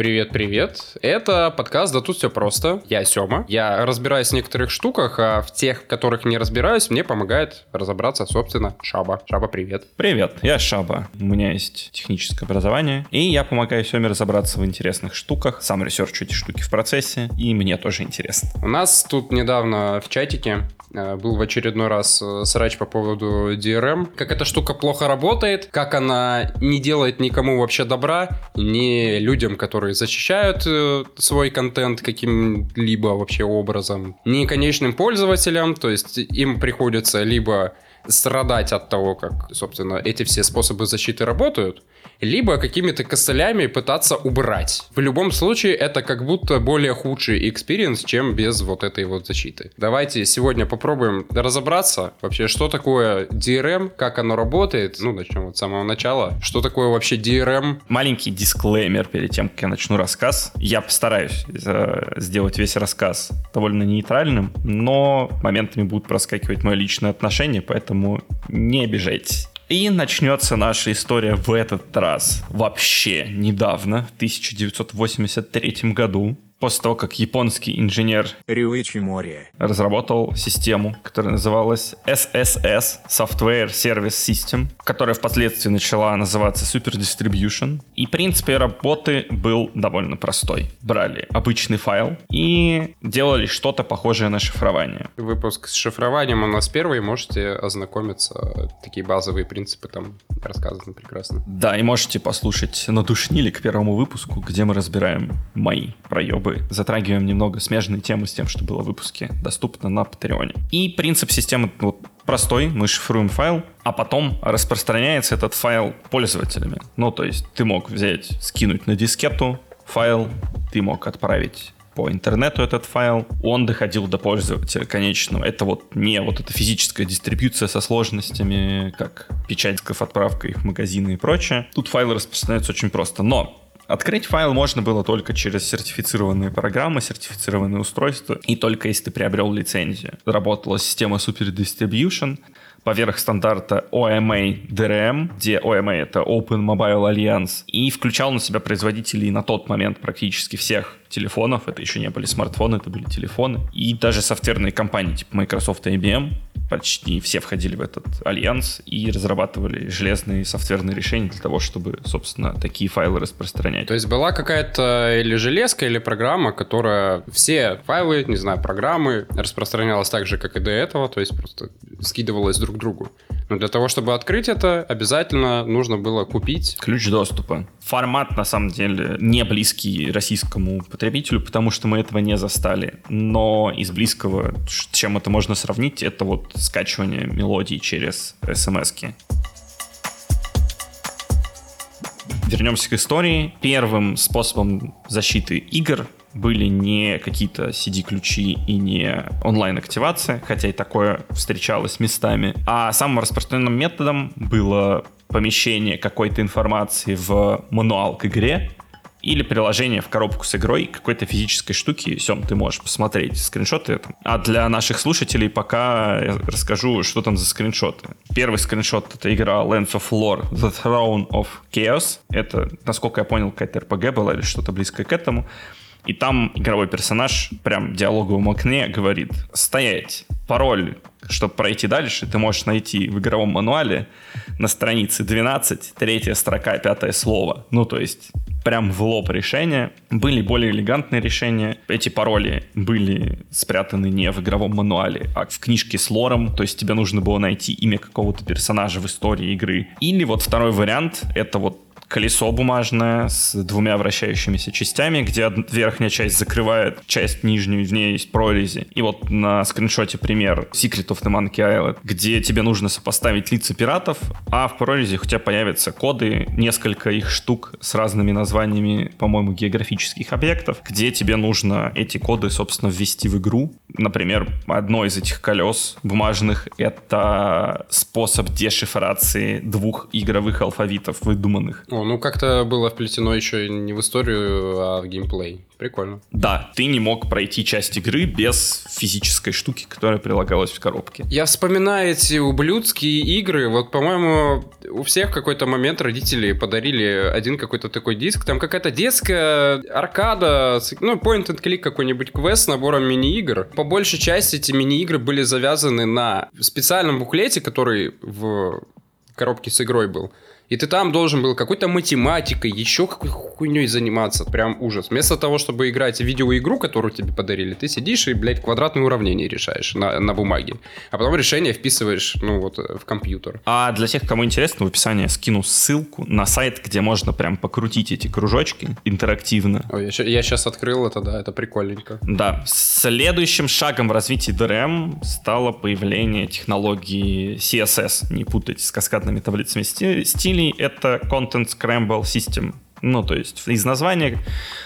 Привет-привет. Это подкаст «Да тут все просто». Я Сёма. Я разбираюсь в некоторых штуках, а в тех, в которых не разбираюсь, мне помогает разобраться, собственно, Шаба. Шаба, привет. Привет, я Шаба. У меня есть техническое образование, и я помогаю Сёме разобраться в интересных штуках. Сам ресерчу эти штуки в процессе, и мне тоже интересно. У нас тут недавно в чатике э, был в очередной раз э, срач по поводу DRM. Как эта штука плохо работает, как она не делает никому вообще добра, ни людям, которые которые защищают э, свой контент каким-либо вообще образом, ни конечным пользователям, то есть им приходится либо страдать от того, как, собственно, эти все способы защиты работают, либо какими-то костылями пытаться убрать. В любом случае, это как будто более худший experience, чем без вот этой вот защиты. Давайте сегодня попробуем разобраться вообще, что такое DRM, как оно работает. Ну, начнем вот с самого начала. Что такое вообще DRM? Маленький дисклеймер перед тем, как я начну рассказ. Я постараюсь э, сделать весь рассказ довольно нейтральным, но моментами будут проскакивать мое личное отношение, поэтому не обижайтесь. И начнется наша история в этот раз. Вообще недавно, в 1983 году после того, как японский инженер Рюичи Мори разработал систему, которая называлась SSS, Software Service System, которая впоследствии начала называться Super Distribution. И принцип ее работы был довольно простой. Брали обычный файл и делали что-то похожее на шифрование. Выпуск с шифрованием у нас первый, можете ознакомиться. Такие базовые принципы там рассказаны прекрасно. Да, и можете послушать «Надушнили» к первому выпуску, где мы разбираем мои проебы бы затрагиваем немного смежные темы с тем, что было в выпуске, доступно на Патреоне. И принцип системы вот простой, мы шифруем файл, а потом распространяется этот файл пользователями. Ну, то есть ты мог взять, скинуть на дискету файл, ты мог отправить по интернету этот файл, он доходил до пользователя конечного. Это вот не вот эта физическая дистрибьюция со сложностями, как печать, отправка их в магазины и прочее. Тут файлы распространяются очень просто. Но Открыть файл можно было только через сертифицированные программы, сертифицированные устройства, и только если ты приобрел лицензию. Работала система Super Distribution, поверх стандарта OMA DRM, где OMA это Open Mobile Alliance, и включал на себя производителей на тот момент практически всех телефонов. Это еще не были смартфоны, это были телефоны. И даже софтверные компании типа Microsoft и IBM почти все входили в этот альянс и разрабатывали железные софтверные решения для того, чтобы, собственно, такие файлы распространять. То есть была какая-то или железка, или программа, которая все файлы, не знаю, программы распространялась так же, как и до этого, то есть просто скидывалась друг к другу. Но для того, чтобы открыть это, обязательно нужно было купить... Ключ доступа. Формат, на самом деле, не близкий российскому потребителю, потому что мы этого не застали. Но из близкого, с чем это можно сравнить, это вот скачивание мелодий через смс -ки. Вернемся к истории. Первым способом защиты игр были не какие-то CD-ключи и не онлайн-активация, хотя и такое встречалось местами, а самым распространенным методом было помещение какой-то информации в мануал к игре, или приложение в коробку с игрой какой-то физической штуки. Сем, ты можешь посмотреть скриншоты. А для наших слушателей пока я расскажу, что там за скриншоты. Первый скриншот — это игра Lands of Lore The Throne of Chaos. Это, насколько я понял, какая-то RPG была или что-то близкое к этому. И там игровой персонаж прям в диалоговом окне говорит «Стоять! Пароль, чтобы пройти дальше, ты можешь найти в игровом мануале на странице 12, третья строка, пятое слово». Ну, то есть прям в лоб решения. Были более элегантные решения. Эти пароли были спрятаны не в игровом мануале, а в книжке с лором. То есть тебе нужно было найти имя какого-то персонажа в истории игры. Или вот второй вариант — это вот колесо бумажное с двумя вращающимися частями, где верхняя часть закрывает часть нижнюю, в ней есть прорези. И вот на скриншоте пример Secret of the Monkey Island, где тебе нужно сопоставить лица пиратов, а в прорези у тебя появятся коды, несколько их штук с разными названиями, по-моему, географических объектов, где тебе нужно эти коды, собственно, ввести в игру. Например, одно из этих колес бумажных — это способ дешифрации двух игровых алфавитов выдуманных. О, ну как-то было вплетено еще не в историю, а в геймплей. Прикольно. Да, ты не мог пройти часть игры без физической штуки, которая прилагалась в коробке. Я вспоминаю эти ублюдские игры. Вот, по-моему, у всех в какой-то момент родители подарили один какой-то такой диск. Там какая-то детская аркада, ну, point and click какой-нибудь квест с набором мини-игр. По большей части эти мини-игры были завязаны на специальном буклете, который в коробке с игрой был. И ты там должен был какой-то математикой, еще какой хуйней заниматься. Прям ужас. Вместо того, чтобы играть в видеоигру, которую тебе подарили, ты сидишь и, блядь, квадратные уравнения решаешь на, на бумаге. А потом решение вписываешь, ну, вот, в компьютер. А для тех, кому интересно, в описании скину ссылку на сайт, где можно прям покрутить эти кружочки интерактивно. Ой, я, я сейчас открыл это, да, это прикольненько. Да. Следующим шагом в развитии DRM стало появление технологии CSS. Не путать с каскадными таблицами стилей решений это Content Scramble System. Ну, то есть из названия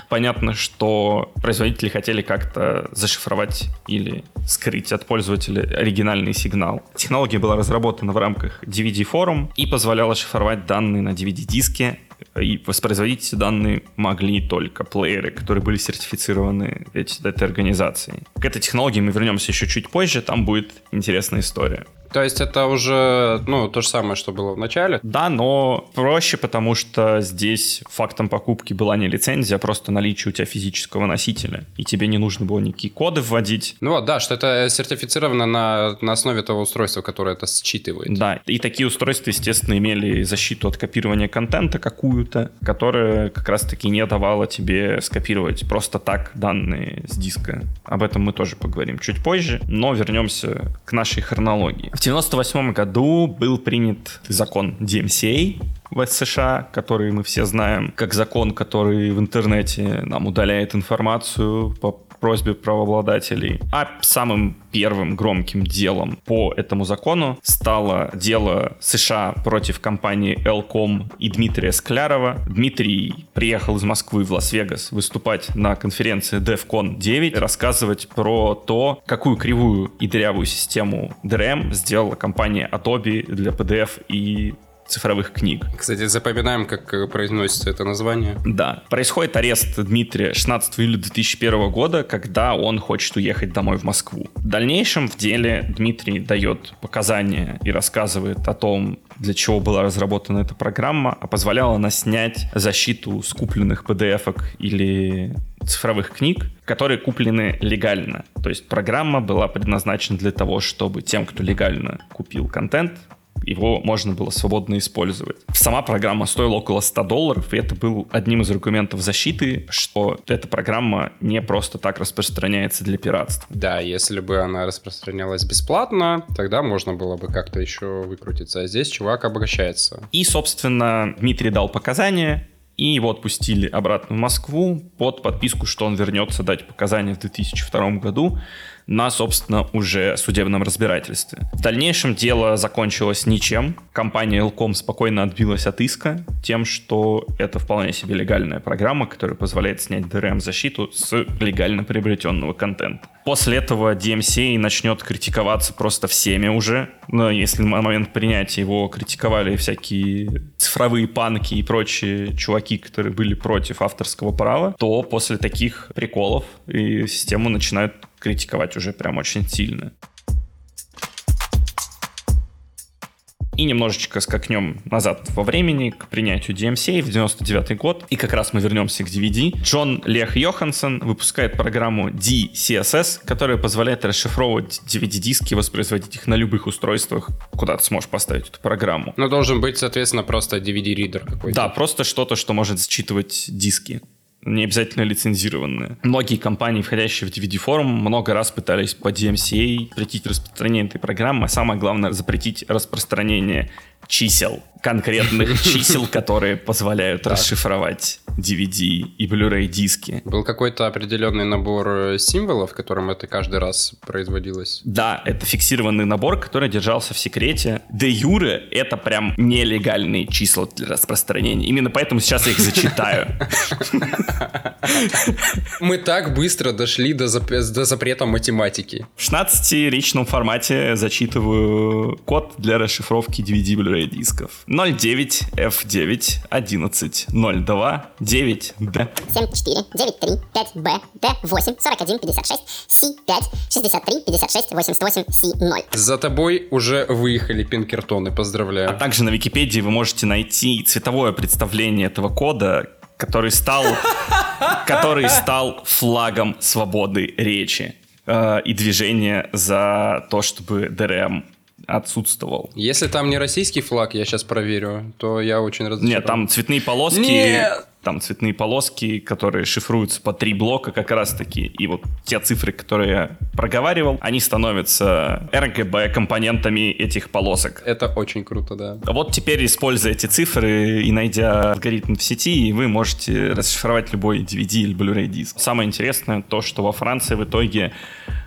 понятно, что производители хотели как-то зашифровать или скрыть от пользователя оригинальный сигнал. Технология была разработана в рамках DVD форум и позволяла шифровать данные на DVD-диске и воспроизводить эти данные могли только плееры, которые были сертифицированы эти, этой организацией. К этой технологии мы вернемся еще чуть позже, там будет интересная история. То есть это уже, ну, то же самое, что было в начале? Да, но проще, потому что здесь фактом покупки была не лицензия, а просто наличие у тебя физического носителя. И тебе не нужно было никакие коды вводить. Ну вот, да, что это сертифицировано на, на основе того устройства, которое это считывает. Да, и такие устройства, естественно, имели защиту от копирования контента какую-то, которая как раз-таки не давала тебе скопировать просто так данные с диска. Об этом мы тоже поговорим чуть позже, но вернемся к нашей хронологии. В 1998 году был принят закон DMCA в США, который мы все знаем, как закон, который в интернете нам удаляет информацию по просьбе правообладателей. А самым первым громким делом по этому закону стало дело США против компании Elcom и Дмитрия Склярова. Дмитрий приехал из Москвы в Лас-Вегас выступать на конференции DEFCON 9, рассказывать про то, какую кривую и дырявую систему DRM сделала компания Adobe для PDF и цифровых книг. Кстати, запоминаем, как э, произносится это название. Да. Происходит арест Дмитрия 16 июля 2001 года, когда он хочет уехать домой в Москву. В дальнейшем в деле Дмитрий дает показания и рассказывает о том, для чего была разработана эта программа, а позволяла она снять защиту скупленных PDF-ок или цифровых книг, которые куплены легально. То есть программа была предназначена для того, чтобы тем, кто легально купил контент, его можно было свободно использовать. Сама программа стоила около 100 долларов, и это был одним из аргументов защиты, что эта программа не просто так распространяется для пиратства. Да, если бы она распространялась бесплатно, тогда можно было бы как-то еще выкрутиться. А здесь чувак обращается. И, собственно, Дмитрий дал показания, и его отпустили обратно в Москву под подписку, что он вернется дать показания в 2002 году на, собственно, уже судебном разбирательстве. В дальнейшем дело закончилось ничем. Компания Elcom спокойно отбилась от иска тем, что это вполне себе легальная программа, которая позволяет снять DRM-защиту с легально приобретенного контента. После этого DMCA начнет критиковаться просто всеми уже. Но если на момент принятия его критиковали всякие цифровые панки и прочие чуваки, которые были против авторского права, то после таких приколов и систему начинают критиковать уже прям очень сильно. И немножечко скакнем назад во времени к принятию DMCA в 99 год. И как раз мы вернемся к DVD. Джон Лех Йоханссон выпускает программу DCSS, которая позволяет расшифровывать DVD-диски, воспроизводить их на любых устройствах, куда ты сможешь поставить эту программу. Но должен быть, соответственно, просто DVD-ридер какой-то. Да, просто что-то, что может считывать диски не обязательно лицензированные. Многие компании, входящие в DVD-форум, много раз пытались по DMCA запретить распространение этой программы, а самое главное запретить распространение чисел, конкретных чисел, которые позволяют расшифровать DVD и Blu-ray диски. Был какой-то определенный набор э, символов, в котором это каждый раз производилось? Да, это фиксированный набор, который держался в секрете. Де юре это прям нелегальные числа для распространения. Именно поэтому сейчас я их зачитаю. Мы так быстро дошли до, до запрета математики. В 16-речном формате зачитываю код для расшифровки DVD Blu-ray Blu-ray дисков. 09 F9 11 02 9 D 74 93 5B D8 41 56 C5 63 56 88 C0 За тобой уже выехали пинкертоны, поздравляю. А также на Википедии вы можете найти цветовое представление этого кода, который стал, который стал флагом свободы речи э, и движения за то, чтобы ДРМ отсутствовал. Если там не российский флаг, я сейчас проверю, то я очень разочарован. Нет, там цветные полоски. Нет! Там цветные полоски, которые шифруются по три блока как раз-таки. И вот те цифры, которые я проговаривал, они становятся RGB компонентами этих полосок. Это очень круто, да. Вот теперь, используя эти цифры и найдя алгоритм в сети, вы можете расшифровать любой DVD или Blu-ray диск. Самое интересное то, что во Франции в итоге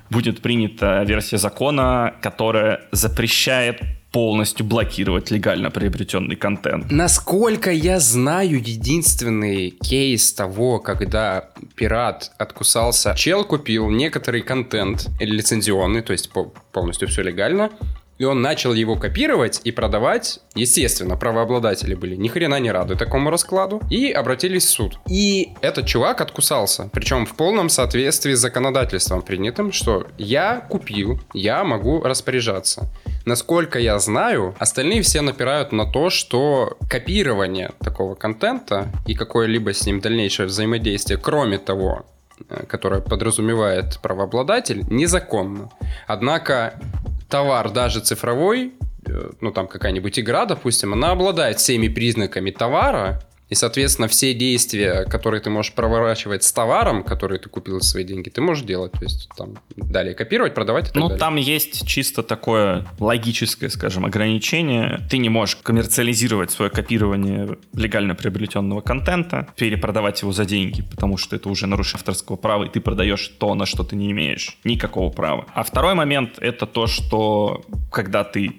будет принята версия закона, которая запрещает полностью блокировать легально приобретенный контент. Насколько я знаю, единственный кейс того, когда пират откусался, чел купил некоторый контент лицензионный, то есть полностью все легально, и он начал его копировать и продавать. Естественно, правообладатели были ни хрена не рады такому раскладу и обратились в суд. И этот чувак откусался, причем в полном соответствии с законодательством принятым, что я купил, я могу распоряжаться. Насколько я знаю, остальные все напирают на то, что копирование такого контента и какое-либо с ним дальнейшее взаимодействие, кроме того, э, которое подразумевает правообладатель, незаконно. Однако товар даже цифровой, э, ну там какая-нибудь игра, допустим, она обладает всеми признаками товара, и, соответственно, все действия, которые ты можешь проворачивать с товаром, который ты купил за свои деньги, ты можешь делать. То есть там далее копировать, продавать и так Ну, далее. там есть чисто такое логическое, скажем, ограничение. Ты не можешь коммерциализировать свое копирование легально приобретенного контента, перепродавать его за деньги, потому что это уже нарушение авторского права, и ты продаешь то, на что ты не имеешь никакого права. А второй момент — это то, что когда ты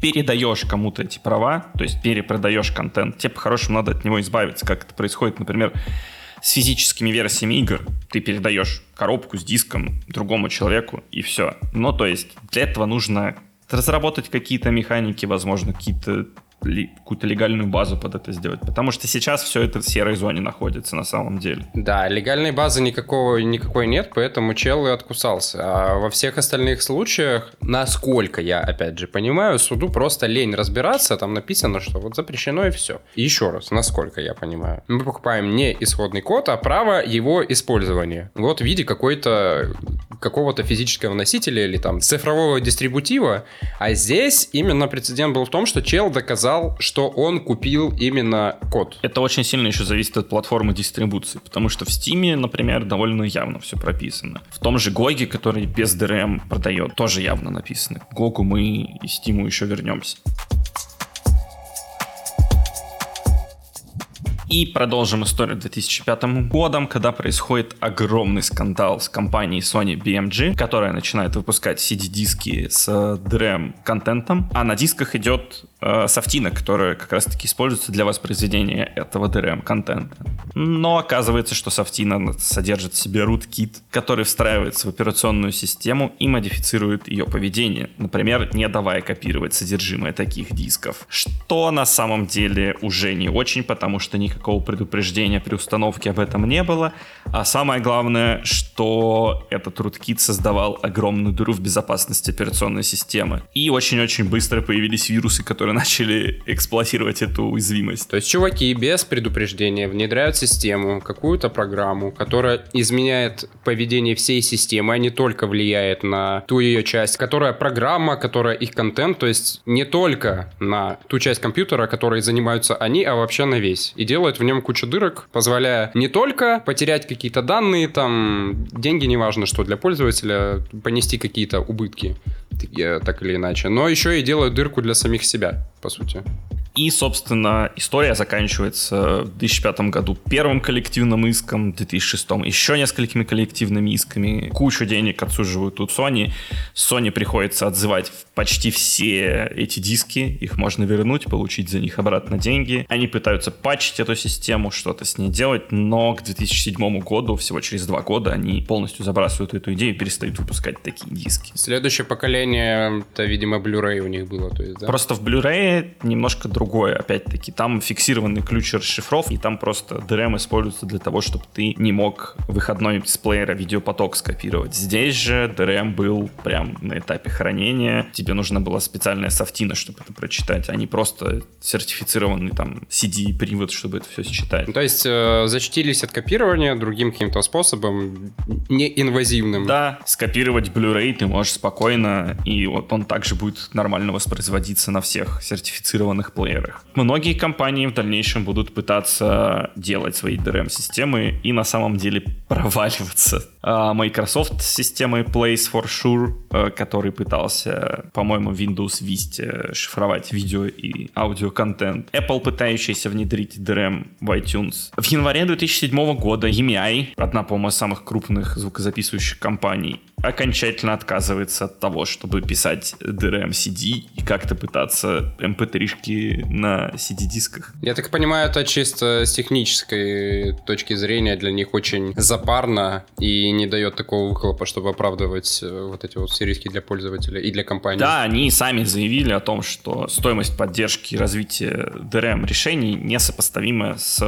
передаешь кому-то эти права, то есть перепродаешь контент, тебе по-хорошему надо от него избавиться, как это происходит, например, с физическими версиями игр. Ты передаешь коробку с диском другому человеку, и все. Ну, то есть для этого нужно разработать какие-то механики, возможно, какие-то какую-то легальную базу под это сделать. Потому что сейчас все это в серой зоне находится на самом деле. Да, легальной базы никакого, никакой нет, поэтому чел и откусался. А во всех остальных случаях, насколько я, опять же, понимаю, суду просто лень разбираться, там написано, что вот запрещено и все. И еще раз, насколько я понимаю. Мы покупаем не исходный код, а право его использования. Вот в виде какой-то какого-то физического носителя или там цифрового дистрибутива. А здесь именно прецедент был в том, что чел доказал, что он купил именно код. Это очень сильно еще зависит от платформы дистрибуции, потому что в Steam, например, довольно явно все прописано. В том же Гоге, который без DRM продает, тоже явно написано. К Гогу мы и Steam еще вернемся. И продолжим историю 2005 годом, когда происходит огромный скандал с компанией Sony BMG, которая начинает выпускать CD-диски с DRM-контентом, а на дисках идет э, софтина, которая как раз-таки используется для воспроизведения этого DRM-контента. Но оказывается, что софтина содержит в себе rootkit, который встраивается в операционную систему и модифицирует ее поведение, например, не давая копировать содержимое таких дисков. Что на самом деле уже не очень, потому что никакого предупреждения при установке об этом не было. А самое главное, что этот rootkit создавал огромную дыру в безопасности операционной системы. И очень-очень быстро появились вирусы, которые начали эксплуатировать эту уязвимость. То есть чуваки без предупреждения внедряют систему, какую-то программу, которая изменяет поведение всей системы, а не только влияет на ту ее часть, которая программа, которая их контент, то есть не только на ту часть компьютера, которой занимаются они, а вообще на весь. И делают в нем кучу дырок, позволяя не только потерять какие-то данные, там, деньги, неважно что, для пользователя, понести какие-то убытки, так или иначе, но еще и делают дырку для самих себя, по сути. И, собственно, история заканчивается в 2005 году первым коллективным иском, в 2006 еще несколькими коллективными исками. Кучу денег отсуживают тут Sony. Sony приходится отзывать почти все эти диски. Их можно вернуть, получить за них обратно деньги. Они пытаются патчить эту систему, что-то с ней делать, но к 2007 году, всего через два года, они полностью забрасывают эту идею и перестают выпускать такие диски. Следующее поколение, это, видимо, Blu-ray у них было. То есть, да? Просто в Blu-ray немножко другое, опять-таки. Там фиксированный ключ расшифров, и там просто DRM используется для того, чтобы ты не мог выходной с плеера видеопоток скопировать. Здесь же DRM был прям на этапе хранения. Тебе нужна была специальная софтина, чтобы это прочитать, а не просто сертифицированный там CD-привод, чтобы это все считать. То есть э, защитились от копирования другим каким-то способом, неинвазивным. Да, скопировать Blu-ray ты можешь спокойно, и вот он также будет нормально воспроизводиться на всех сертифицированных плеерах. Многие компании в дальнейшем будут пытаться делать свои DRM-системы и на самом деле проваливаться. А Microsoft с системой Place for Sure, э, который пытался, по-моему, Windows Vista шифровать видео и аудиоконтент. Apple, пытающийся внедрить DRM в iTunes. В январе 2007 года EMI, одна, по-моему, из самых крупных звукозаписывающих компаний, окончательно отказывается от того, чтобы писать DRM CD и как-то пытаться MP3-шки на CD-дисках. Я так понимаю, это чисто с технической точки зрения для них очень запарно и не дает такого выхлопа, чтобы оправдывать э, вот эти вот все риски для пользователя и для компании. Да, они сами заявили о том, что стоимость поддержки и развития DRM решений несопоставима с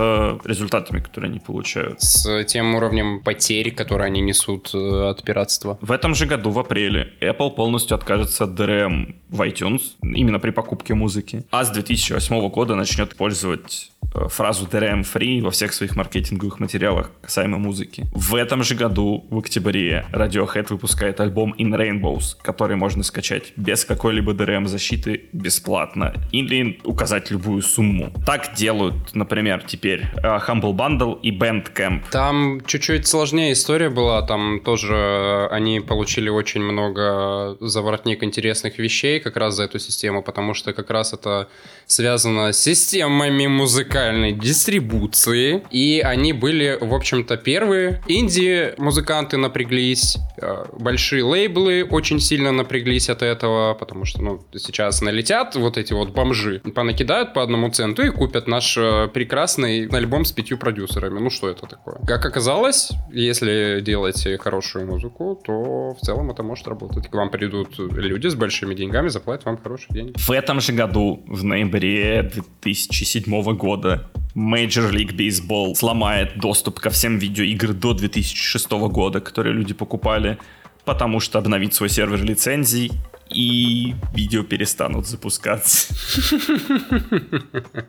результатами, которые они получают. С тем уровнем потерь, которые они несут э, от пиратства. В этом же году, в апреле, Apple полностью откажется от DRM в iTunes, именно при покупке музыки. А с 2008 года начнет пользовать э, фразу DRM free во всех своих маркетинговых материалах касаемо музыки. В этом же году, в октябре, Radiohead выпускает альбом In Rainbows, который можно скачать без какой-либо DRM защиты бесплатно или указать любую сумму. Так делают, например, теперь э, Humble Bundle и Bandcamp. Там чуть-чуть сложнее история была, там тоже они получили очень много заворотник интересных вещей как раз за эту систему, потому что как раз это связано с системами музыкальной дистрибуции, и они были, в общем-то, первые. Инди-музыканты напряглись, э, большие лейблы очень сильно напряглись от этого, потому что, ну, сейчас налетят вот эти вот бомжи, понакидают по одному центу и купят наш э, прекрасный альбом с пятью продюсерами. Ну, что это такое? Как оказалось, если делаете хорошую музыку, то в целом это может работать. К вам придут люди с большими деньгами, заплатят вам хорошие деньги. В этом же году, в ноябре 2007 года, Major League Baseball сломает доступ ко всем видеоигр до 2006 года, которые люди покупали, потому что обновить свой сервер лицензий и видео перестанут запускаться.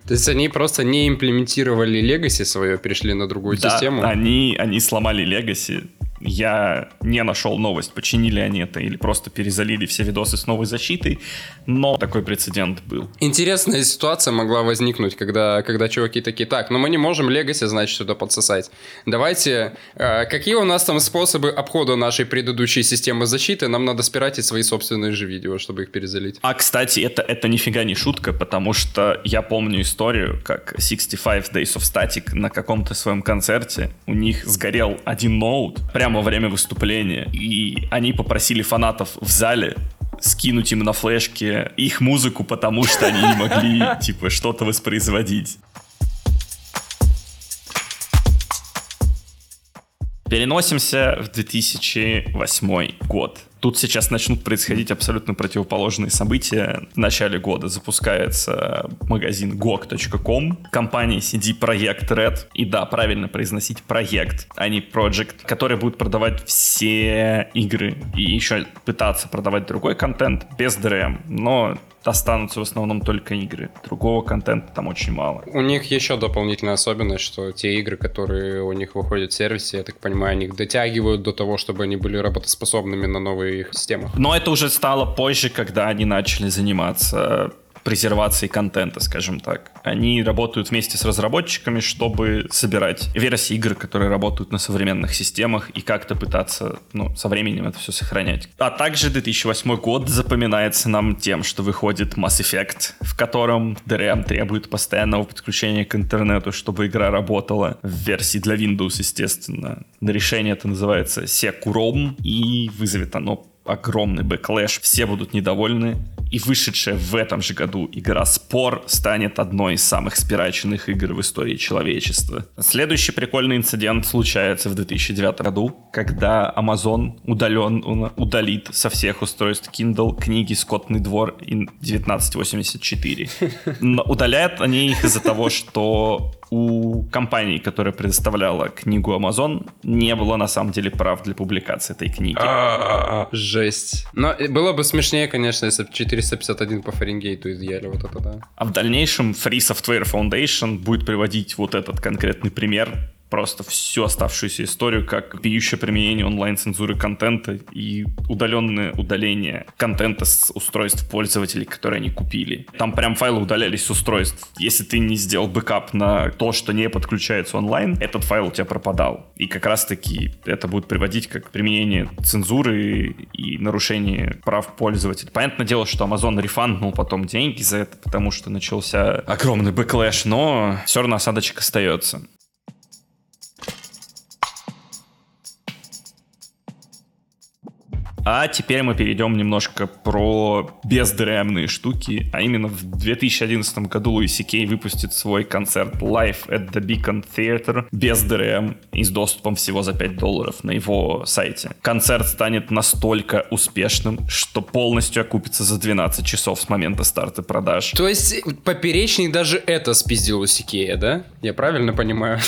То есть они просто не имплементировали Legacy свое, перешли на другую Да, систему? Они, они сломали Legacy. Я не нашел новость, починили они это или просто перезалили все видосы с новой защитой, но такой прецедент был. Интересная ситуация могла возникнуть, когда, когда чуваки такие, так, ну мы не можем Legacy, значит, сюда подсосать. Давайте, э, какие у нас там способы обхода нашей предыдущей системы защиты? Нам надо спиратить свои собственные же видео, чтобы их перезалить. А, кстати, это, это нифига не шутка, потому что я помню историю, как 65 Days of Static на каком-то своем концерте, у них сгорел один ноут прямо во время выступления, и они попросили фанатов в зале скинуть им на флешке их музыку, потому что они не могли, типа, что-то воспроизводить. Переносимся в 2008 год. Тут сейчас начнут происходить абсолютно противоположные события. В начале года запускается магазин gog.com, компания CD Projekt Red. И да, правильно произносить проект, а не project, который будет продавать все игры и еще пытаться продавать другой контент без DRM. Но останутся в основном только игры. Другого контента там очень мало. У них еще дополнительная особенность, что те игры, которые у них выходят в сервисе, я так понимаю, они их дотягивают до того, чтобы они были работоспособными на новых системах. Но это уже стало позже, когда они начали заниматься презервации контента, скажем так. Они работают вместе с разработчиками, чтобы собирать версии игр, которые работают на современных системах, и как-то пытаться ну, со временем это все сохранять. А также 2008 год запоминается нам тем, что выходит Mass Effect, в котором DRM требует постоянного подключения к интернету, чтобы игра работала в версии для Windows, естественно. На решение это называется Securom, и вызовет оно огромный backlash, все будут недовольны, и вышедшая в этом же году игра Spore станет одной из самых спираченных игр в истории человечества. Следующий прикольный инцидент случается в 2009 году, когда Amazon удален, удалит со всех устройств Kindle книги «Скотный двор» и 1984. Но удаляют они их из-за того, что у компании, которая предоставляла книгу Amazon, не было на самом деле прав для публикации этой книги. Жесть. Но было бы смешнее, конечно, если бы 451 по Фаренгейту изъяли вот это, да. А в дальнейшем Free Software Foundation будет приводить вот этот конкретный пример просто всю оставшуюся историю как вопиющее применение онлайн-цензуры контента и удаленное удаление контента с устройств пользователей, которые они купили. Там прям файлы удалялись с устройств. Если ты не сделал бэкап на то, что не подключается онлайн, этот файл у тебя пропадал. И как раз-таки это будет приводить как применение цензуры и нарушение прав пользователя. Понятное дело, что Amazon рефанднул потом деньги за это, потому что начался огромный backlash, но все равно осадочек остается. А теперь мы перейдем немножко про бездремные штуки, а именно в 2011 году Луиси Кей выпустит свой концерт Live at the Beacon Theater без DRM и с доступом всего за 5 долларов на его сайте. Концерт станет настолько успешным, что полностью окупится за 12 часов с момента старта продаж. То есть поперечный даже это спиздил Луиси Кея, да? Я правильно понимаю?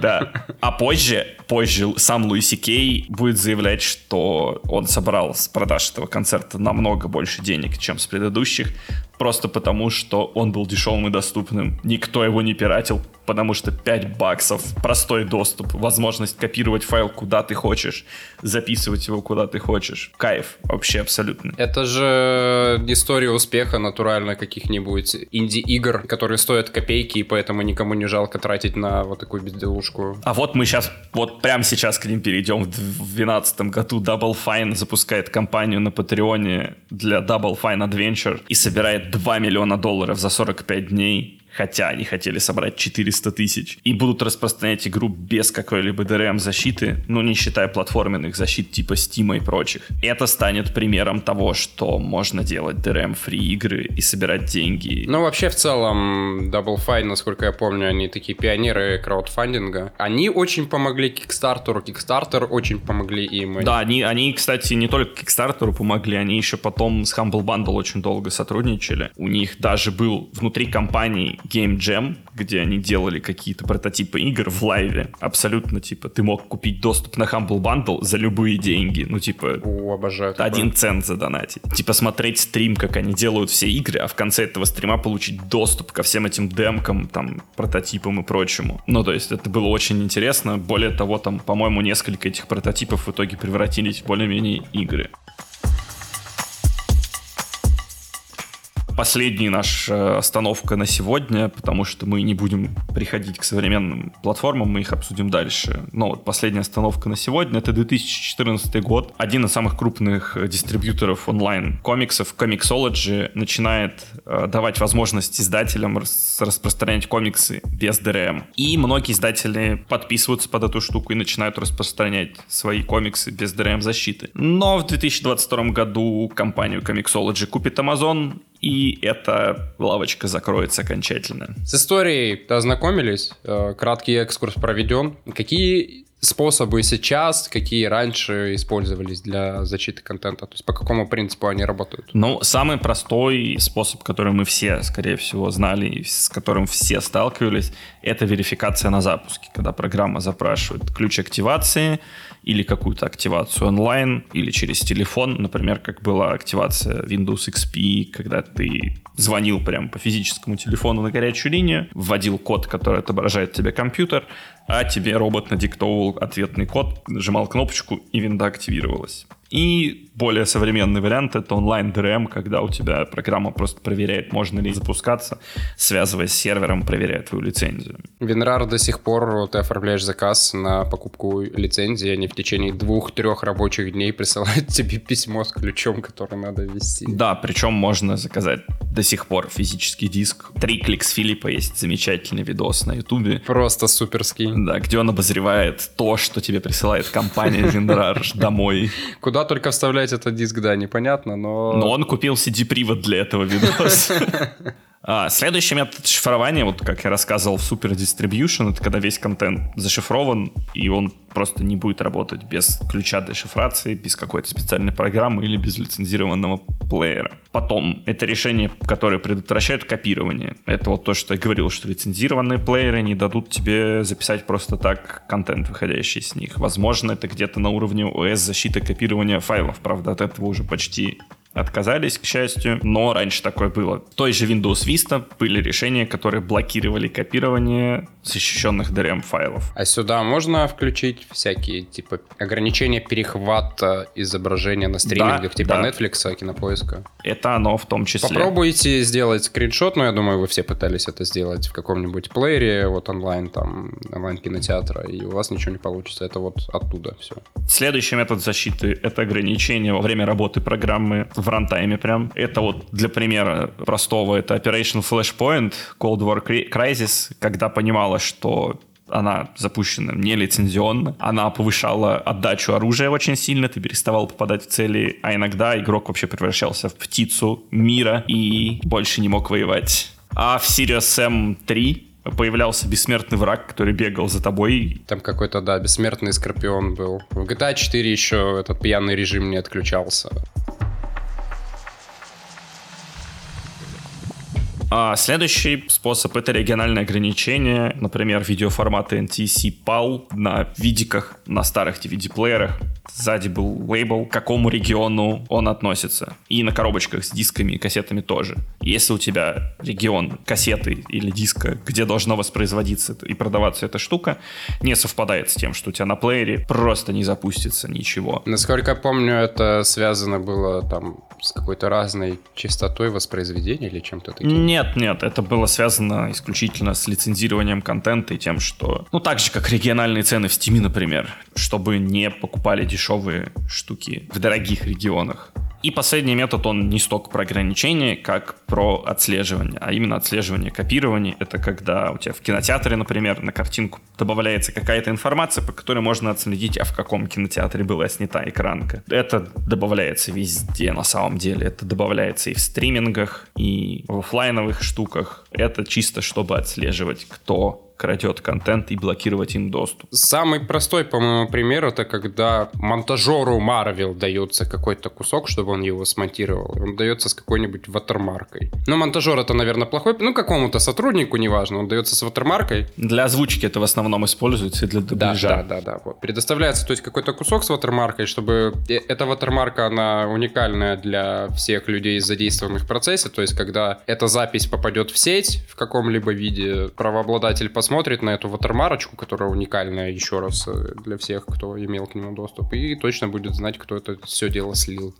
Да. А позже, позже сам Луиси Кей будет заявлять, что он собрал с продаж этого концерта намного больше денег, чем с предыдущих, просто потому, что он был дешевым и доступным. Никто его не пиратил, потому что 5 баксов, простой доступ, возможность копировать файл куда ты хочешь, записывать его куда ты хочешь. Кайф, вообще абсолютно. Это же история успеха натурально каких-нибудь инди-игр, которые стоят копейки, и поэтому никому не жалко тратить на вот такую безделушку. А вот мы сейчас, вот прямо сейчас к ним перейдем. В 2012 году Double Fine запускает кампанию на Патреоне для Double Fine Adventure и собирает 2 миллиона долларов за 45 дней хотя они хотели собрать 400 тысяч, и будут распространять игру без какой-либо DRM-защиты, ну не считая платформенных защит типа Steam и прочих. Это станет примером того, что можно делать DRM-фри игры и собирать деньги. Ну вообще в целом Double Fine, насколько я помню, они такие пионеры краудфандинга. Они очень помогли Kickstarter, Kickstarter очень помогли им. Да, они, они, кстати, не только Kickstarter помогли, они еще потом с Humble Bundle очень долго сотрудничали. У них даже был внутри компании Game Jam, где они делали какие-то прототипы игр в лайве. Абсолютно, типа, ты мог купить доступ на Humble Bundle за любые деньги. Ну, типа, О, обожаю один цент задонатить. Типа, смотреть стрим, как они делают все игры, а в конце этого стрима получить доступ ко всем этим демкам, там, прототипам и прочему. Ну, то есть, это было очень интересно. Более того, там, по-моему, несколько этих прототипов в итоге превратились в более-менее игры. Последняя наша остановка на сегодня, потому что мы не будем приходить к современным платформам, мы их обсудим дальше. Но вот последняя остановка на сегодня это 2014 год. Один из самых крупных дистрибьюторов онлайн комиксов, Comixology, начинает э, давать возможность издателям рас распространять комиксы без DRM. И многие издатели подписываются под эту штуку и начинают распространять свои комиксы без DRM защиты. Но в 2022 году компанию Comixology купит Amazon, и эта лавочка закроется окончательно. С историей ознакомились, э, краткий экскурс проведен. Какие способы сейчас, какие раньше использовались для защиты контента? То есть по какому принципу они работают? Ну, самый простой способ, который мы все, скорее всего, знали и с которым все сталкивались, это верификация на запуске, когда программа запрашивает ключ активации, или какую-то активацию онлайн, или через телефон, например, как была активация Windows XP, когда ты звонил прямо по физическому телефону на горячую линию, вводил код, который отображает тебе компьютер, а тебе робот надиктовывал ответный код, нажимал кнопочку, и винда активировалась. И более современный вариант — это онлайн DRM, когда у тебя программа просто проверяет, можно ли запускаться, связываясь с сервером, проверяет твою лицензию. WinRAR до сих пор ты оформляешь заказ на покупку лицензии, они в течение двух-трех рабочих дней присылают тебе письмо с ключом, который надо ввести. Да, причем можно заказать до сих пор физический диск. Три кликс Филиппа есть замечательный видос на ютубе. Просто суперский. Да, где он обозревает то, что тебе присылает компания WinRAR домой. Куда только вставлять этот диск, да, непонятно, но... Но он купил CD-привод для этого видоса. А, следующий метод шифрования, вот как я рассказывал в Super Distribution, это когда весь контент зашифрован, и он просто не будет работать без ключа для шифрации, без какой-то специальной программы или без лицензированного плеера. Потом, это решение, которое предотвращает копирование. Это вот то, что я говорил, что лицензированные плееры не дадут тебе записать просто так контент, выходящий с них. Возможно, это где-то на уровне ОС защиты копирования файлов. Правда, от этого уже почти отказались, к счастью, но раньше такое было. В той же Windows Vista были решения, которые блокировали копирование защищенных DRM файлов. А сюда можно включить всякие, типа, ограничения перехвата изображения на стримингах, да, типа да. Netflix, кинопоиска? Это оно в том числе. Попробуйте сделать скриншот, но я думаю, вы все пытались это сделать в каком-нибудь плеере, вот онлайн, там, онлайн-кинотеатра, и у вас ничего не получится. Это вот оттуда все. Следующий метод защиты — это ограничение во время работы программы в рантайме прям. Это вот для примера простого, это Operation Flashpoint, Cold War Crisis, когда понимала, что она запущена нелицензионно, она повышала отдачу оружия очень сильно, ты переставал попадать в цели, а иногда игрок вообще превращался в птицу мира и больше не мог воевать. А в Sirius Sam 3 появлялся бессмертный враг, который бегал за тобой. Там какой-то, да, бессмертный скорпион был. В GTA 4 еще этот пьяный режим не отключался. А следующий способ — это региональное ограничение. Например, видеоформаты NTC PAL на видиках, на старых DVD-плеерах. Сзади был лейбл, к какому региону он относится. И на коробочках с дисками и кассетами тоже. Если у тебя регион кассеты или диска, где должно воспроизводиться и продаваться эта штука, не совпадает с тем, что у тебя на плеере просто не запустится ничего. Насколько я помню, это связано было там с какой-то разной частотой воспроизведения или чем-то таким? Нет, нет, это было связано исключительно с лицензированием контента и тем, что, ну, так же, как региональные цены в Steam, например, чтобы не покупали дешевые штуки в дорогих регионах. И последний метод, он не столько про ограничения, как про отслеживание, а именно отслеживание копирования. Это когда у тебя в кинотеатре, например, на картинку добавляется какая-то информация, по которой можно отследить, а в каком кинотеатре была снята экранка. Это добавляется везде на самом деле. Это добавляется и в стримингах, и в офлайновых штуках. Это чисто, чтобы отслеживать, кто крадет контент и блокировать им доступ. Самый простой, по-моему, пример это когда монтажеру Marvel дается какой-то кусок, чтобы он его смонтировал. Он дается с какой-нибудь ватермаркой. Ну, монтажер это, наверное, плохой, ну, какому-то сотруднику, неважно, он дается с ватермаркой. Для озвучки это в основном используется и для дубляжа. Да, да, да, да. Вот. Предоставляется, то есть, какой-то кусок с ватермаркой, чтобы э, эта ватермарка, она уникальная для всех людей, задействованных в процессе, то есть, когда эта запись попадет в сеть в каком-либо виде, правообладатель посмотрит посмотрит на эту ватермарочку, которая уникальная еще раз э, для всех, кто имел к нему доступ, и точно будет знать, кто это все дело слил.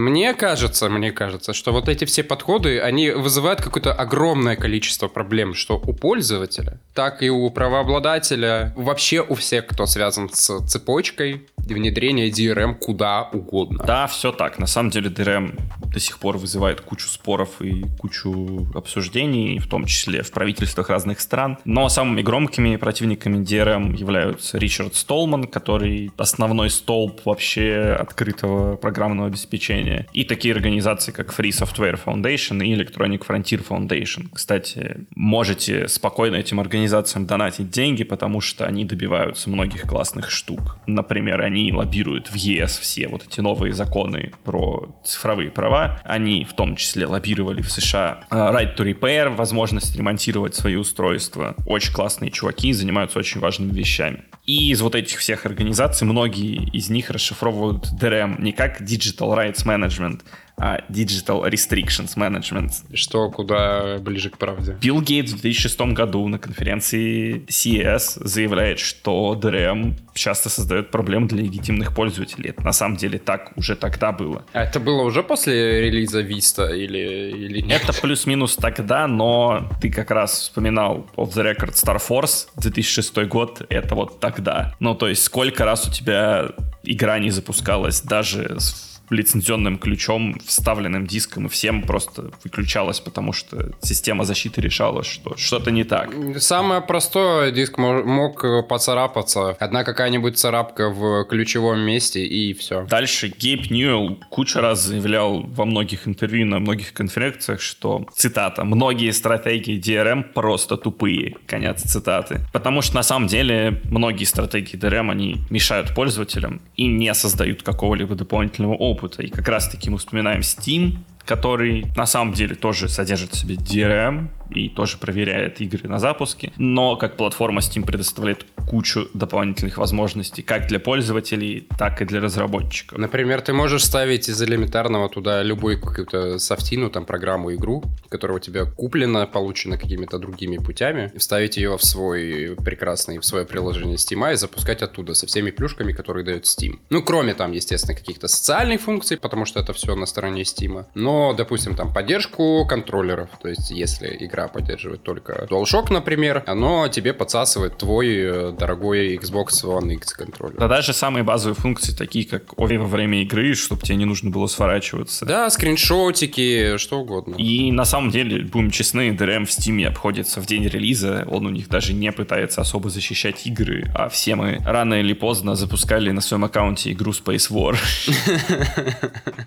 Мне кажется, мне кажется, что вот эти все подходы, они вызывают какое-то огромное количество проблем, что у пользователя, так и у правообладателя, вообще у всех, кто связан с цепочкой внедрения DRM куда угодно. Да, все так. На самом деле DRM до сих пор вызывает кучу споров и кучу обсуждений, в том числе в правительствах разных стран. Но самыми громкими противниками DRM являются Ричард Столман, который основной столб вообще открытого программного обеспечения обучения. И такие организации, как Free Software Foundation и Electronic Frontier Foundation. Кстати, можете спокойно этим организациям донатить деньги, потому что они добиваются многих классных штук. Например, они лоббируют в ЕС все вот эти новые законы про цифровые права. Они в том числе лоббировали в США э, right to repair, возможность ремонтировать свои устройства. Очень классные чуваки, занимаются очень важными вещами. И из вот этих всех организаций многие из них расшифровывают DRM не как Digital Rights Management, а Digital Restrictions Management. Что куда ближе к правде. Билл Гейтс в 2006 году на конференции CES заявляет, что DRM часто создает проблемы для легитимных пользователей. Это на самом деле так уже тогда было. А это было уже после релиза Vista или, или нет? Это плюс-минус тогда, но ты как раз вспоминал Off the Record Star Force 2006 год, это вот тогда. Ну, то есть сколько раз у тебя игра не запускалась даже с лицензионным ключом, вставленным диском, и всем просто выключалось, потому что система защиты решала, что что-то не так. Самое простое, диск мог поцарапаться. Одна какая-нибудь царапка в ключевом месте, и все. Дальше Гейб Ньюэлл куча раз заявлял во многих интервью, на многих конференциях, что, цитата, «многие стратегии DRM просто тупые», конец цитаты. Потому что на самом деле многие стратегии DRM, они мешают пользователям и не создают какого-либо дополнительного опыта опыта. И как раз-таки мы вспоминаем Steam, который на самом деле тоже содержит в себе DRM, и тоже проверяет игры на запуске. Но как платформа Steam предоставляет кучу дополнительных возможностей как для пользователей, так и для разработчиков. Например, ты можешь ставить из элементарного туда любую какую-то софтину, там, программу, игру, которая у тебя куплена, получена какими-то другими путями, вставить ее в свой прекрасный, в свое приложение Steam и запускать оттуда со всеми плюшками, которые дает Steam. Ну, кроме там, естественно, каких-то социальных функций, потому что это все на стороне Steam. Но, допустим, там поддержку контроллеров, то есть если игра игра поддерживает только DualShock, например, оно тебе подсасывает твой э, дорогой Xbox One X контроллер. Да даже самые базовые функции, такие как во время игры, чтобы тебе не нужно было сворачиваться. Да, скриншотики, что угодно. И на самом деле, будем честны, DRM в Steam обходится в день релиза, он у них даже не пытается особо защищать игры, а все мы рано или поздно запускали на своем аккаунте игру Space War.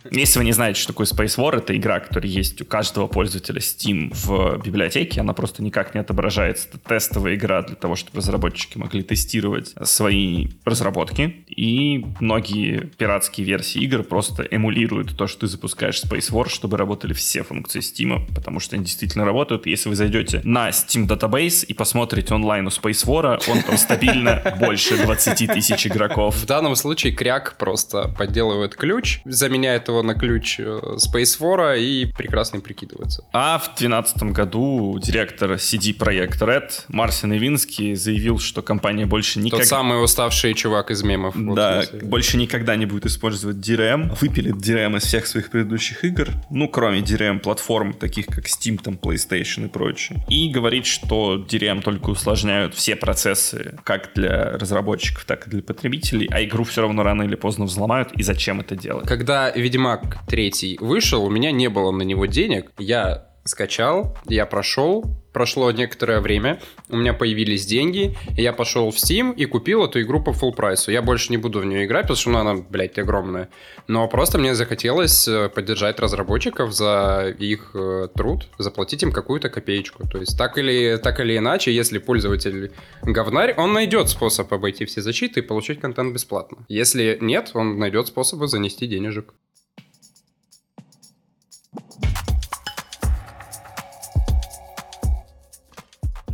Если вы не знаете, что такое Space War, это игра, которая есть у каждого пользователя Steam в библиотеке библиотеки, она просто никак не отображается. Это тестовая игра для того, чтобы разработчики могли тестировать свои разработки. И многие пиратские версии игр просто эмулируют то, что ты запускаешь Space War, чтобы работали все функции Steam, потому что они действительно работают. Если вы зайдете на Steam Database и посмотрите онлайн у Space War, он там стабильно больше 20 тысяч игроков. В данном случае Кряк просто подделывает ключ, заменяет его на ключ э, Space War и прекрасно прикидывается. А в 2012 году директор CD Projekt Red Марсин Ивинский заявил, что компания больше никогда... Тот самый уставший чувак из мемов. Да, вот больше никогда не будет использовать DRM, выпилит DRM из всех своих предыдущих игр, ну, кроме DRM-платформ, таких как Steam, там, PlayStation и прочее. И говорит, что DRM только усложняют все процессы, как для разработчиков, так и для потребителей, а игру все равно рано или поздно взломают, и зачем это делать? Когда Ведьмак 3 вышел, у меня не было на него денег, я скачал, я прошел, прошло некоторое время, у меня появились деньги, я пошел в Steam и купил эту игру по full прайсу. Я больше не буду в нее играть, потому что ну, она, блядь, огромная. Но просто мне захотелось э, поддержать разработчиков за их э, труд, заплатить им какую-то копеечку. То есть так или, так или иначе, если пользователь говнарь, он найдет способ обойти все защиты и получить контент бесплатно. Если нет, он найдет способы занести денежек.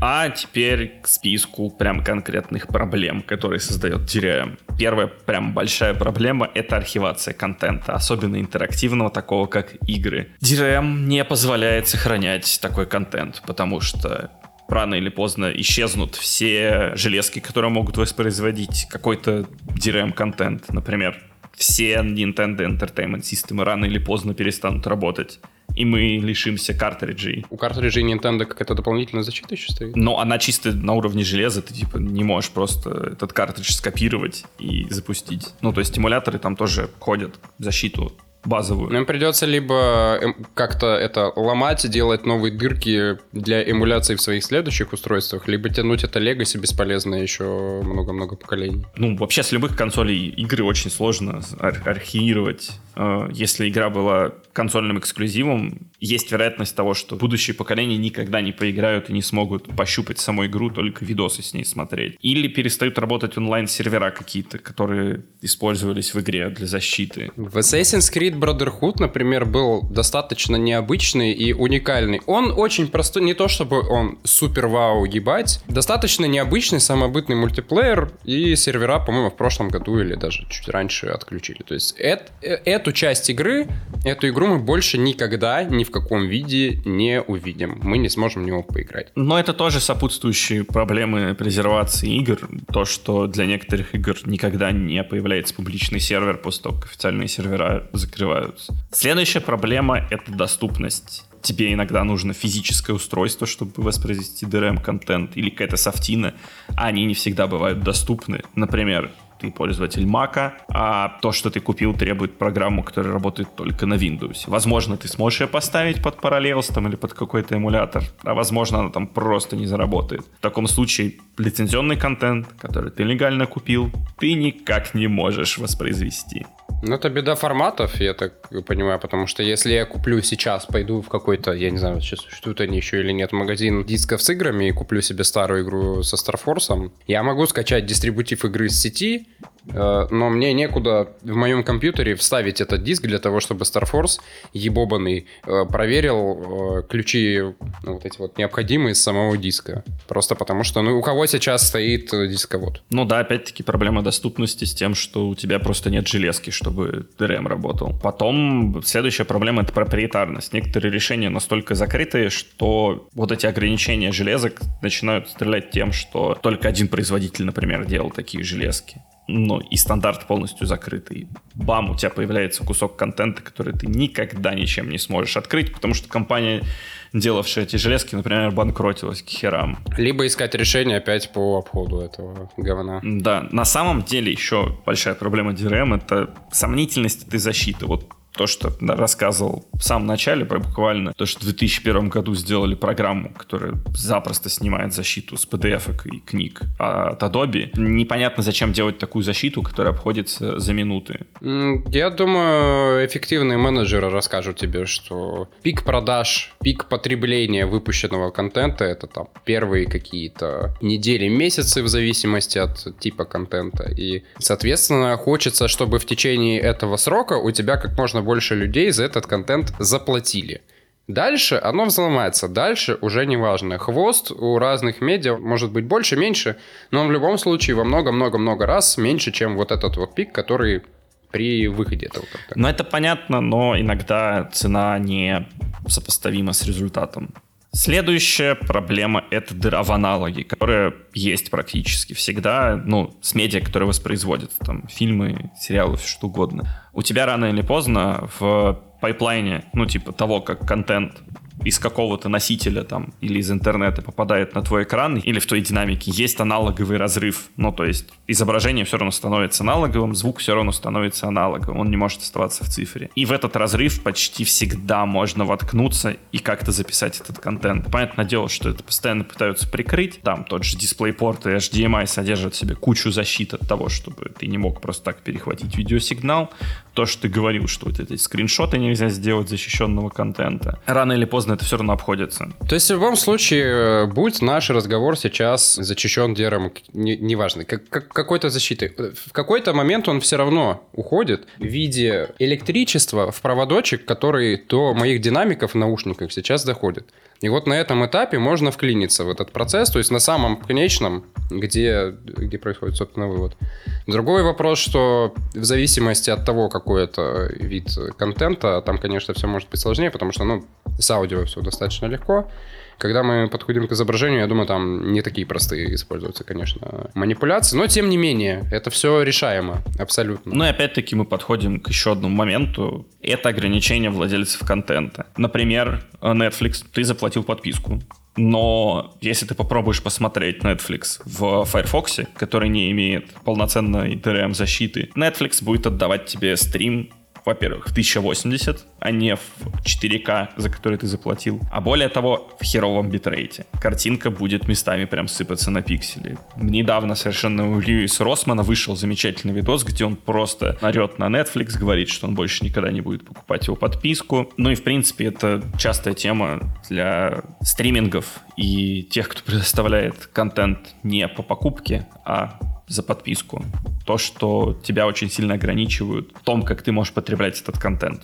А теперь к списку прям конкретных проблем, которые создает DRM. Первая прям большая проблема — это архивация контента, особенно интерактивного, такого как игры. DRM не позволяет сохранять такой контент, потому что рано или поздно исчезнут все железки, которые могут воспроизводить какой-то DRM-контент. Например, все Nintendo Entertainment System рано или поздно перестанут работать и мы лишимся картриджей. У картриджей Nintendo какая-то дополнительная защита еще стоит? Но она чисто на уровне железа, ты типа не можешь просто этот картридж скопировать и запустить. Ну, то есть стимуляторы там тоже ходят защиту базовую. Нам придется либо эм, как-то это ломать, делать новые дырки для эмуляции в своих следующих устройствах, либо тянуть это легаси бесполезно еще много-много поколений. Ну, вообще с любых консолей игры очень сложно ар- архивировать. Э, если игра была консольным эксклюзивам, есть вероятность того, что будущие поколения никогда не поиграют и не смогут пощупать саму игру, только видосы с ней смотреть. Или перестают работать онлайн-сервера какие-то, которые использовались в игре для защиты. В Assassin's Creed Brotherhood, например, был достаточно необычный и уникальный. Он очень простой, не то чтобы он супер вау ебать, достаточно необычный самобытный мультиплеер, и сервера, по-моему, в прошлом году или даже чуть раньше отключили. То есть э эту часть игры, эту игру мы больше никогда ни в каком виде не увидим. Мы не сможем в него поиграть. Но это тоже сопутствующие проблемы презервации игр. То, что для некоторых игр никогда не появляется публичный сервер после того, как официальные сервера закрываются. Следующая проблема — это доступность тебе иногда нужно физическое устройство, чтобы воспроизвести DRM-контент или какая-то софтина, а они не всегда бывают доступны. Например, ты пользователь Mac, а то, что ты купил, требует программу, которая работает только на Windows. Возможно, ты сможешь ее поставить под Parallels там, или под какой-то эмулятор, а возможно, она там просто не заработает. В таком случае лицензионный контент, который ты легально купил, ты никак не можешь воспроизвести. Ну, это беда форматов, я так понимаю, потому что если я куплю сейчас, пойду в какой-то, я не знаю, сейчас существуют они еще или нет, магазин дисков с играми и куплю себе старую игру со Старфорсом, я могу скачать дистрибутив игры с сети, но мне некуда в моем компьютере вставить этот диск для того, чтобы StarForce ебобанный э, проверил э, ключи ну, вот эти вот необходимые с самого диска. Просто потому что, ну, у кого сейчас стоит дисковод? Ну да, опять-таки проблема доступности с тем, что у тебя просто нет железки, чтобы DRM работал. Потом следующая проблема — это проприетарность. Некоторые решения настолько закрытые, что вот эти ограничения железок начинают стрелять тем, что только один производитель, например, делал такие железки ну, и стандарт полностью закрытый. Бам, у тебя появляется кусок контента, который ты никогда ничем не сможешь открыть, потому что компания, делавшая эти железки, например, банкротилась к херам. Либо искать решение опять по обходу этого говна. Да, на самом деле еще большая проблема DRM — это сомнительность этой защиты. Вот то, что рассказывал в самом начале, буквально, то, что в 2001 году сделали программу, которая запросто снимает защиту с PDF и книг от Adobe. Непонятно, зачем делать такую защиту, которая обходится за минуты. Я думаю, эффективные менеджеры расскажут тебе, что пик продаж, пик потребления выпущенного контента — это там первые какие-то недели, месяцы в зависимости от типа контента. И, соответственно, хочется, чтобы в течение этого срока у тебя как можно больше людей за этот контент заплатили. Дальше оно взломается, дальше уже не важно. Хвост у разных медиа может быть больше, меньше, но в любом случае во много-много-много раз меньше, чем вот этот вот пик, который при выходе этого контента. Ну, это понятно, но иногда цена не сопоставима с результатом. Следующая проблема — это дыра в аналоге, которая есть практически всегда, ну, с медиа, которые воспроизводят, там, фильмы, сериалы, все что угодно. У тебя рано или поздно в пайплайне, ну, типа того, как контент из какого-то носителя там или из интернета попадает на твой экран или в твоей динамике, есть аналоговый разрыв. Ну, то есть изображение все равно становится аналоговым, звук все равно становится аналоговым, он не может оставаться в цифре. И в этот разрыв почти всегда можно воткнуться и как-то записать этот контент. Понятное дело, что это постоянно пытаются прикрыть. Там тот же DisplayPort и HDMI содержат в себе кучу защит от того, чтобы ты не мог просто так перехватить видеосигнал. То, что ты говорил, что вот эти скриншоты нельзя сделать защищенного контента. Рано или поздно это все равно обходится. То есть в любом случае, будь наш разговор сейчас зачищен DRM, неважно, не как, как, какой-то защитой, в какой-то момент он все равно уходит в виде электричества в проводочек, который до моих динамиков в наушниках сейчас доходит. И вот на этом этапе можно вклиниться в этот процесс, то есть на самом конечном, где, где происходит, собственно, вывод. Другой вопрос, что в зависимости от того, какой это вид контента, там, конечно, все может быть сложнее, потому что, ну, с аудио все достаточно легко. Когда мы подходим к изображению, я думаю, там не такие простые используются, конечно, манипуляции, но тем не менее, это все решаемо, абсолютно. Ну и опять-таки мы подходим к еще одному моменту. Это ограничение владельцев контента. Например, Netflix, ты заплатил подписку, но если ты попробуешь посмотреть Netflix в Firefox, который не имеет полноценной DRM защиты, Netflix будет отдавать тебе стрим во-первых, в 1080, а не в 4К, за который ты заплатил. А более того, в херовом битрейте. Картинка будет местами прям сыпаться на пиксели. Недавно совершенно у Льюиса Росмана вышел замечательный видос, где он просто орет на Netflix, говорит, что он больше никогда не будет покупать его подписку. Ну и, в принципе, это частая тема для стримингов и тех, кто предоставляет контент не по покупке, а за подписку. То, что тебя очень сильно ограничивают в том, как ты можешь потреблять этот контент.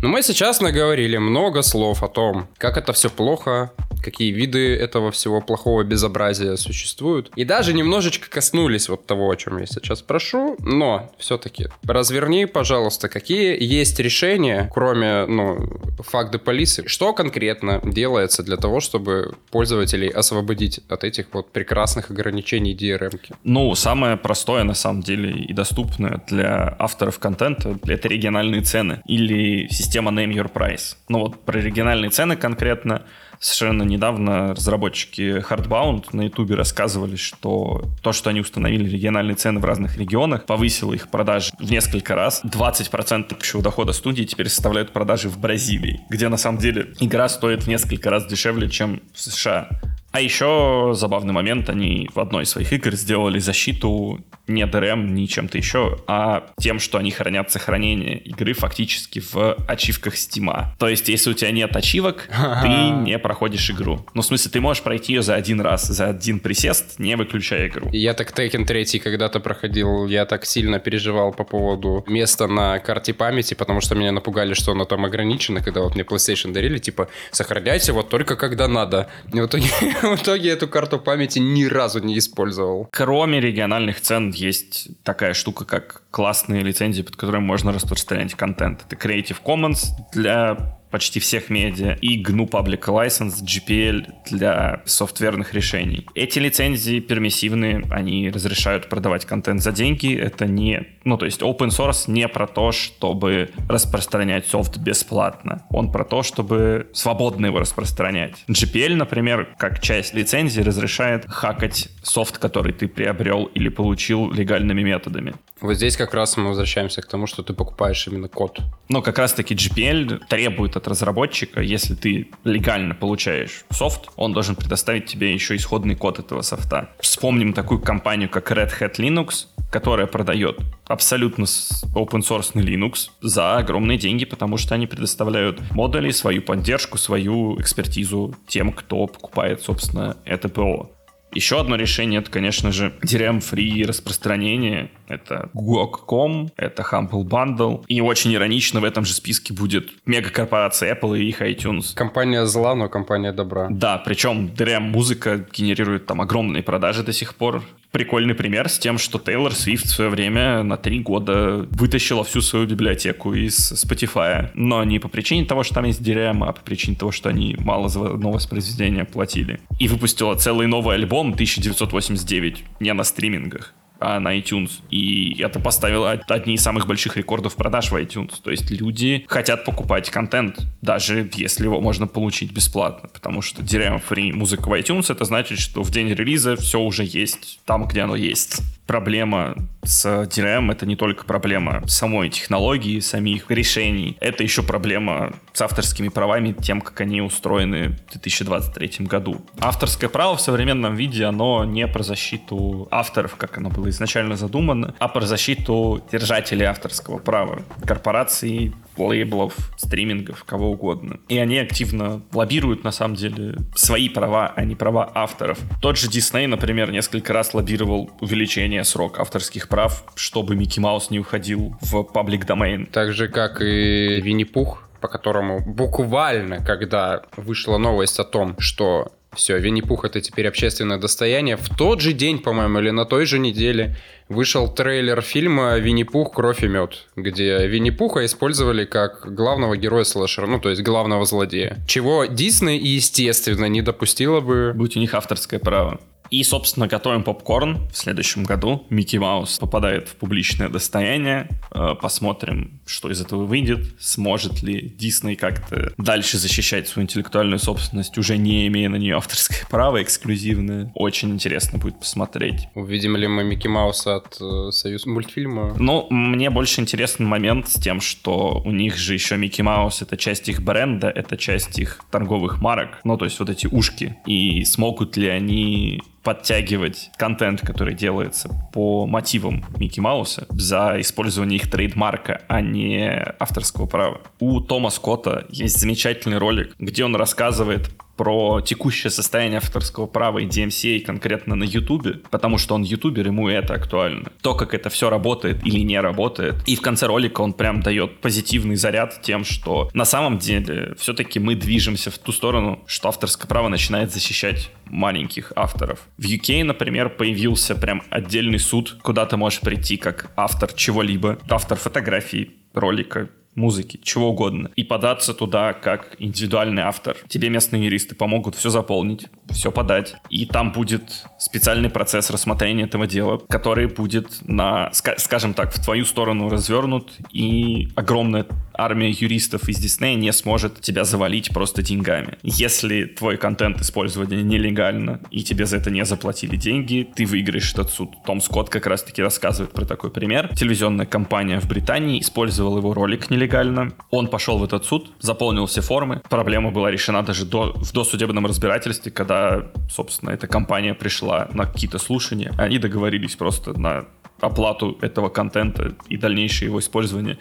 Ну, мы сейчас наговорили много слов о том, как это все плохо, какие виды этого всего плохого безобразия существуют. И даже немножечко коснулись вот того, о чем я сейчас прошу. Но все-таки разверни, пожалуйста, какие есть решения, кроме, ну, факты полиции, что конкретно делается для того, чтобы пользователей освободить от этих вот прекрасных ограничений DRM? -ки? Ну, самое простое, на самом деле, и доступное для авторов контента, это региональные цены или система Name Your Price. Ну вот про региональные цены конкретно Совершенно недавно разработчики Hardbound на ютубе рассказывали, что то, что они установили региональные цены в разных регионах, повысило их продажи в несколько раз. 20% общего дохода студии теперь составляют продажи в Бразилии, где на самом деле игра стоит в несколько раз дешевле, чем в США. А еще забавный момент, они в одной из своих игр сделали защиту не DRM, ни чем-то еще, а тем, что они хранят сохранение игры фактически в ачивках Steam. То есть, если у тебя нет ачивок, ты не проходишь игру. Ну, в смысле, ты можешь пройти ее за один раз, за один присест, не выключая игру. Я так Tekken 3 когда-то проходил, я так сильно переживал по поводу места на карте памяти, потому что меня напугали, что оно там ограничено, когда вот мне PlayStation дарили, типа, сохраняйте вот только когда надо. И в итоге в итоге эту карту памяти ни разу не использовал. Кроме региональных цен есть такая штука, как классные лицензии, под которыми можно распространять контент. Это Creative Commons для почти всех медиа, и GNU Public License, GPL для софтверных решений. Эти лицензии пермиссивные, они разрешают продавать контент за деньги, это не, ну то есть open source не про то, чтобы распространять софт бесплатно, он про то, чтобы свободно его распространять. GPL, например, как часть лицензии разрешает хакать софт, который ты приобрел или получил легальными методами. Вот здесь как раз мы возвращаемся к тому, что ты покупаешь именно код. Но как раз-таки GPL требует от разработчика, если ты легально получаешь софт, он должен предоставить тебе еще исходный код этого софта. Вспомним такую компанию, как Red Hat Linux, которая продает абсолютно open source Linux за огромные деньги, потому что они предоставляют модули, свою поддержку, свою экспертизу тем, кто покупает, собственно, это ПО. Еще одно решение, это, конечно же, DRM-free распространение. Это GOG.com, это Humble Bundle. И очень иронично в этом же списке будет мегакорпорация Apple и их iTunes. Компания зла, но компания добра. Да, причем DRM-музыка генерирует там огромные продажи до сих пор прикольный пример с тем, что Тейлор Свифт в свое время на три года вытащила всю свою библиотеку из Spotify. Но не по причине того, что там есть DRM, а по причине того, что они мало за одно воспроизведение платили. И выпустила целый новый альбом 1989 не на стримингах а на iTunes. И это поставило одни из самых больших рекордов продаж в iTunes. То есть люди хотят покупать контент, даже если его можно получить бесплатно. Потому что DRM-free музыка в iTunes, это значит, что в день релиза все уже есть там, где оно есть проблема с DRM это не только проблема самой технологии, самих решений, это еще проблема с авторскими правами, тем, как они устроены в 2023 году. Авторское право в современном виде, оно не про защиту авторов, как оно было изначально задумано, а про защиту держателей авторского права, корпораций, лейблов, стримингов, кого угодно. И они активно лоббируют, на самом деле, свои права, а не права авторов. Тот же Дисней, например, несколько раз лоббировал увеличение срока авторских прав, чтобы Микки Маус не уходил в паблик домен. Так же, как и Винни-Пух, по которому буквально, когда вышла новость о том, что все, Винни-Пух это теперь общественное достояние. В тот же день, по-моему, или на той же неделе вышел трейлер фильма «Винни-Пух. Кровь и мед», где Винни-Пуха использовали как главного героя слэшера, ну, то есть главного злодея. Чего Дисней, естественно, не допустила бы... Будь у них авторское право. И, собственно, готовим попкорн. В следующем году Микки Маус попадает в публичное достояние. Э, посмотрим, что из этого выйдет. Сможет ли Дисней как-то дальше защищать свою интеллектуальную собственность, уже не имея на нее авторское право эксклюзивное. Очень интересно будет посмотреть. Увидим ли мы Микки Мауса от э, Союз мультфильма? Ну, мне больше интересен момент с тем, что у них же еще Микки Маус — это часть их бренда, это часть их торговых марок. Ну, то есть вот эти ушки. И смогут ли они подтягивать контент, который делается по мотивам Микки Мауса за использование их трейдмарка, а не авторского права. У Тома Скотта есть замечательный ролик, где он рассказывает про текущее состояние авторского права и DMCA конкретно на Ютубе, потому что он ютубер, ему это актуально. То, как это все работает или не работает. И в конце ролика он прям дает позитивный заряд тем, что на самом деле все-таки мы движемся в ту сторону, что авторское право начинает защищать маленьких авторов. В UK, например, появился прям отдельный суд, куда ты можешь прийти как автор чего-либо, автор фотографии, ролика, музыки, чего угодно, и податься туда как индивидуальный автор. Тебе местные юристы помогут все заполнить, все подать, и там будет специальный процесс рассмотрения этого дела, который будет на, скажем так, в твою сторону развернут, и огромная армия юристов из Диснея не сможет тебя завалить просто деньгами. Если твой контент использования нелегально, и тебе за это не заплатили деньги, ты выиграешь этот суд. Том Скотт как раз-таки рассказывает про такой пример. Телевизионная компания в Британии использовала его ролик нелегально. Он пошел в этот суд, заполнил все формы. Проблема была решена даже до, в досудебном разбирательстве, когда, собственно, эта компания пришла на какие-то слушания. Они договорились просто на оплату этого контента и дальнейшее его использование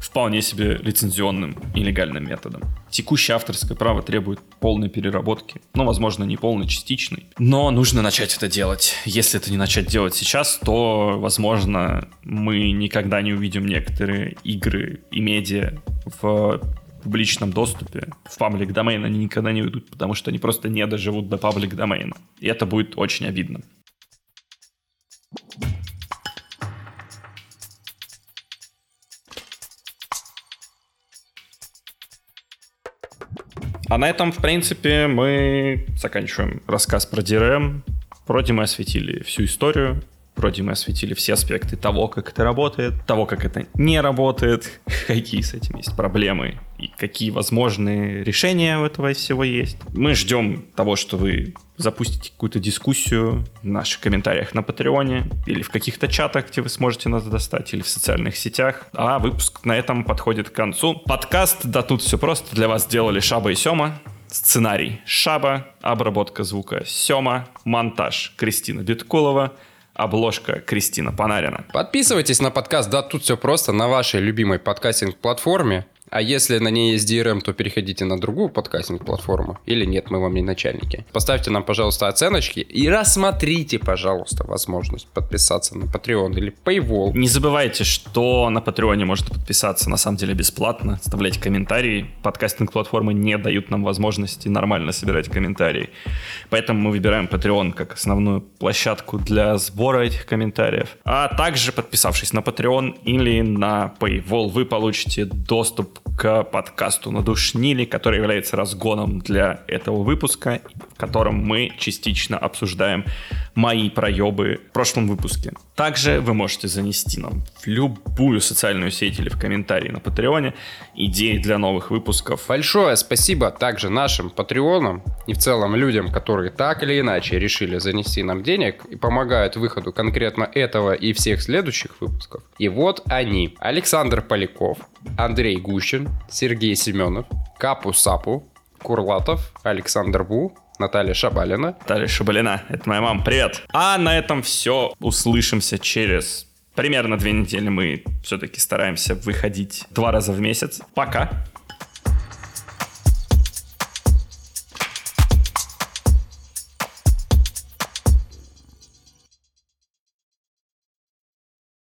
вполне себе лицензионным и легальным методом. Текущее авторское право требует полной переработки, ну, возможно, не полной, частичной, но нужно начать это делать. Если это не начать делать сейчас, то, возможно, мы никогда не увидим некоторые игры и медиа в публичном доступе, в паблик домен они никогда не уйдут, потому что они просто не доживут до паблик домена. И это будет очень обидно. А на этом, в принципе, мы заканчиваем рассказ про DRM. Вроде мы осветили всю историю, вроде мы осветили все аспекты того, как это работает, того, как это не работает, какие с этим есть проблемы и какие возможные решения у этого всего есть. Мы ждем того, что вы запустите какую-то дискуссию в наших комментариях на Патреоне или в каких-то чатах, где вы сможете нас достать, или в социальных сетях. А выпуск на этом подходит к концу. Подкаст «Да тут все просто» для вас сделали Шаба и Сема. Сценарий Шаба, обработка звука Сема, монтаж Кристина Биткулова, обложка Кристина Панарина. Подписывайтесь на подкаст «Да тут все просто» на вашей любимой подкастинг-платформе. А если на ней есть DRM, то переходите на другую подкастинг-платформу. Или нет, мы вам не начальники. Поставьте нам, пожалуйста, оценочки и рассмотрите, пожалуйста, возможность подписаться на Patreon или Paywall. Не забывайте, что на Патреоне можно подписаться на самом деле бесплатно. Оставлять комментарии. Подкастинг-платформы не дают нам возможности нормально собирать комментарии. Поэтому мы выбираем Patreon как основную площадку для сбора этих комментариев. А также, подписавшись на Patreon или на Paywall, вы получите доступ к подкасту «Надушнили», который является разгоном для этого выпуска, в котором мы частично обсуждаем мои проебы в прошлом выпуске. Также вы можете занести нам в любую социальную сеть или в комментарии на Патреоне идеи для новых выпусков. Большое спасибо также нашим патреонам и в целом людям, которые так или иначе решили занести нам денег и помогают выходу конкретно этого и всех следующих выпусков. И вот они. Александр Поляков, Андрей Гущин, Сергей Семенов, Капу Сапу, Курлатов, Александр Бу, Наталья Шабалина. Наталья Шабалина, это моя мама, привет. А на этом все. Услышимся через примерно две недели. Мы все-таки стараемся выходить два раза в месяц. Пока.